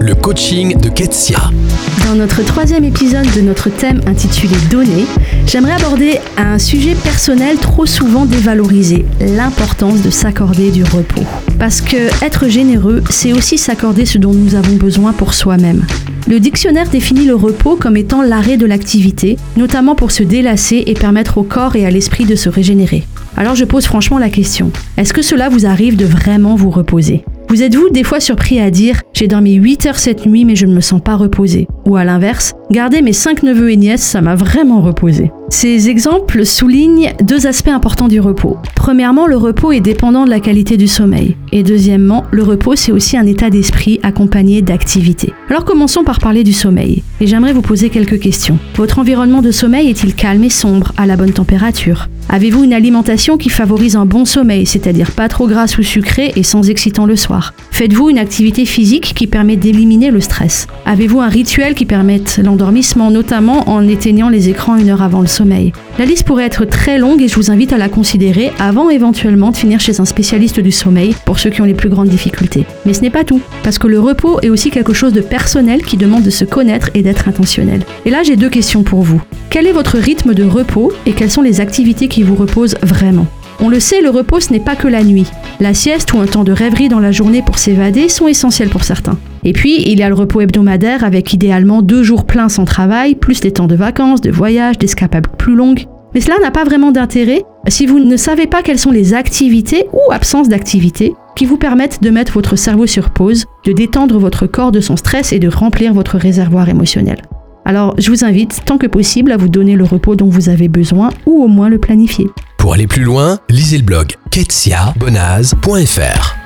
Le coaching de Ketsia. Dans notre troisième épisode de notre thème intitulé Donner, j'aimerais aborder un sujet personnel trop souvent dévalorisé, l'importance de s'accorder du repos. Parce que être généreux, c'est aussi s'accorder ce dont nous avons besoin pour soi-même. Le dictionnaire définit le repos comme étant l'arrêt de l'activité, notamment pour se délasser et permettre au corps et à l'esprit de se régénérer. Alors je pose franchement la question, est-ce que cela vous arrive de vraiment vous reposer? Vous êtes-vous des fois surpris à dire j'ai dormi 8 heures cette nuit mais je ne me sens pas reposé Ou à l'inverse, garder mes 5 neveux et nièces, ça m'a vraiment reposé. Ces exemples soulignent deux aspects importants du repos. Premièrement, le repos est dépendant de la qualité du sommeil. Et deuxièmement, le repos, c'est aussi un état d'esprit accompagné d'activité. Alors commençons par parler du sommeil. Et j'aimerais vous poser quelques questions. Votre environnement de sommeil est-il calme et sombre, à la bonne température? Avez-vous une alimentation qui favorise un bon sommeil, c'est-à-dire pas trop grasse ou sucrée et sans excitant le soir? Faites-vous une activité physique qui permet d'éliminer le stress? Avez-vous un rituel qui permette l'endormissement, notamment en éteignant les écrans une heure avant le sommeil? La liste pourrait être très longue et je vous invite à la considérer avant éventuellement de finir chez un spécialiste du sommeil pour ceux qui ont les plus grandes difficultés. Mais ce n'est pas tout, parce que le repos est aussi quelque chose de personnel qui demande de se connaître et d'être intentionnel. Et là j'ai deux questions pour vous. Quel est votre rythme de repos et quelles sont les activités qui vous reposent vraiment? On le sait, le repos, ce n'est pas que la nuit. La sieste ou un temps de rêverie dans la journée pour s'évader sont essentiels pour certains. Et puis, il y a le repos hebdomadaire avec idéalement deux jours pleins sans travail, plus des temps de vacances, de voyage, d'escapades plus longues. Mais cela n'a pas vraiment d'intérêt si vous ne savez pas quelles sont les activités ou absences d'activités qui vous permettent de mettre votre cerveau sur pause, de détendre votre corps de son stress et de remplir votre réservoir émotionnel. Alors, je vous invite, tant que possible, à vous donner le repos dont vous avez besoin ou au moins le planifier. Pour aller plus loin, lisez le blog ketsiabonaz.fr.